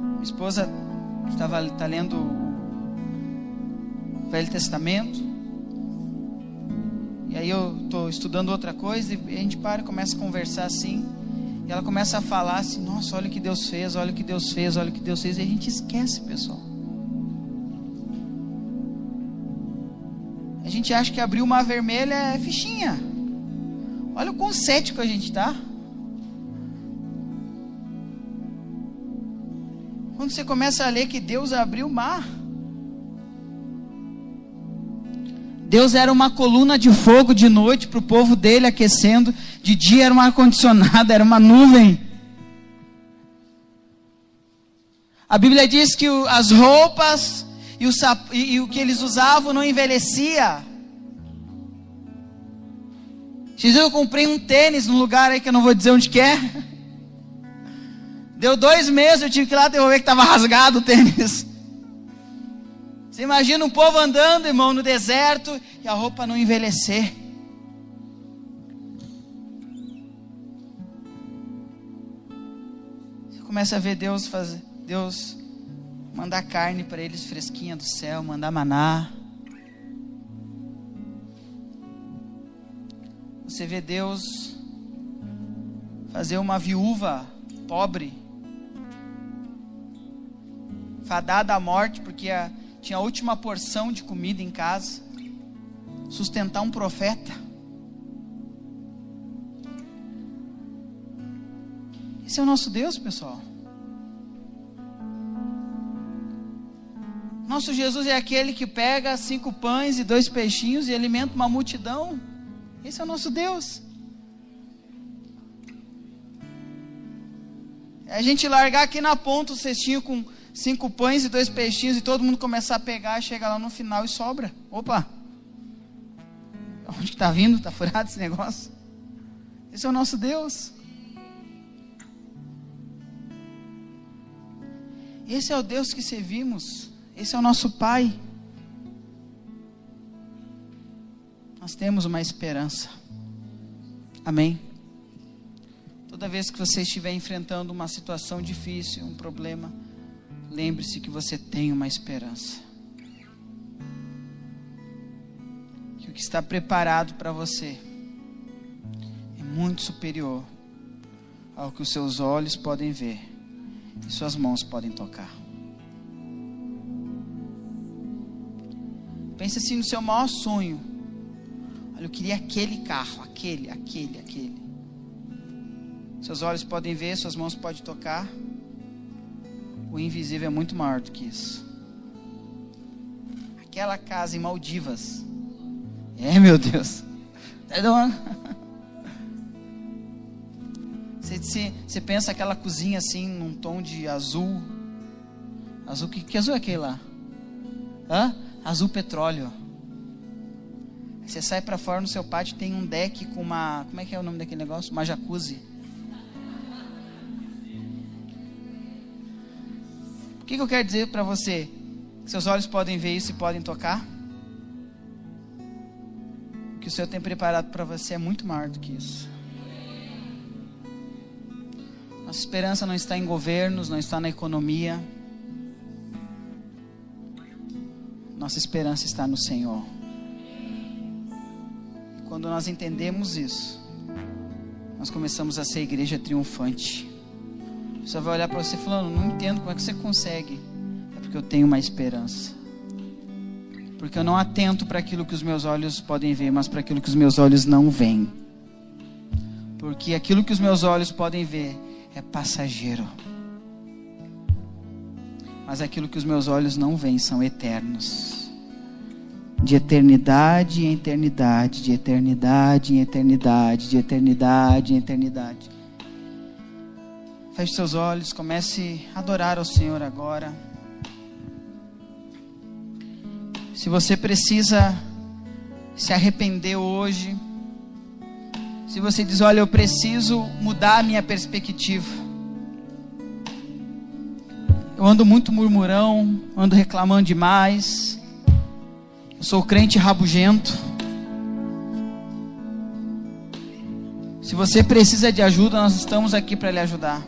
Minha esposa estava tá lendo o Velho Testamento. E aí eu estou estudando outra coisa e a gente para e começa a conversar assim. E ela começa a falar assim: Nossa, olha o que Deus fez, olha o que Deus fez, olha o que Deus fez. E a gente esquece, pessoal. Gente acha que abrir uma vermelha é fichinha. Olha o quão cético a gente está. Quando você começa a ler que Deus abriu o mar. Deus era uma coluna de fogo de noite para o povo dele aquecendo. De dia era um ar-condicionado, era uma nuvem. A Bíblia diz que as roupas e o, e o que eles usavam não envelhecia. Esses eu comprei um tênis num lugar aí que eu não vou dizer onde que é. Deu dois meses, eu tive que ir lá devolver que estava rasgado o tênis. Você imagina um povo andando, irmão, no deserto e a roupa não envelhecer. Você começa a ver Deus fazer, Deus mandar carne para eles fresquinha do céu, mandar maná. Você vê Deus fazer uma viúva pobre, fadada à morte, porque tinha a última porção de comida em casa, sustentar um profeta. Esse é o nosso Deus, pessoal. Nosso Jesus é aquele que pega cinco pães e dois peixinhos e alimenta uma multidão. Esse é o nosso Deus. A gente largar aqui na ponta o cestinho com cinco pães e dois peixinhos e todo mundo começar a pegar, chega lá no final e sobra. Opa! Onde está vindo? Está furado esse negócio? Esse é o nosso Deus. Esse é o Deus que servimos. Esse é o nosso Pai. Nós temos uma esperança. Amém? Toda vez que você estiver enfrentando uma situação difícil, um problema, lembre-se que você tem uma esperança. Que o que está preparado para você é muito superior ao que os seus olhos podem ver e suas mãos podem tocar. Pense assim no seu maior sonho. Olha, eu queria aquele carro, aquele, aquele, aquele. Seus olhos podem ver, suas mãos podem tocar. O invisível é muito maior do que isso. Aquela casa em Maldivas. É, meu Deus. Você, você, você pensa aquela cozinha assim, num tom de azul. Azul, que, que azul é aquele lá? Hã? azul petróleo. Você sai para fora no seu pátio tem um deck com uma, como é que é o nome daquele negócio? Uma jacuzzi. O que, que eu quero dizer para você? Seus olhos podem ver isso e podem tocar? O que o Senhor tem preparado para você é muito maior do que isso. Nossa esperança não está em governos, não está na economia. Nossa esperança está no Senhor. Quando nós entendemos isso, nós começamos a ser igreja triunfante. Você vai olhar para você falando, não entendo como é que você consegue. É porque eu tenho uma esperança. Porque eu não atento para aquilo que os meus olhos podem ver, mas para aquilo que os meus olhos não veem. Porque aquilo que os meus olhos podem ver é passageiro mas aquilo que os meus olhos não veem são eternos. De eternidade em eternidade, de eternidade em eternidade, de eternidade em eternidade. Feche seus olhos, comece a adorar ao Senhor agora. Se você precisa se arrepender hoje, se você diz, olha, eu preciso mudar a minha perspectiva. Eu ando muito murmurão, ando reclamando demais. Sou crente rabugento. Se você precisa de ajuda, nós estamos aqui para lhe ajudar.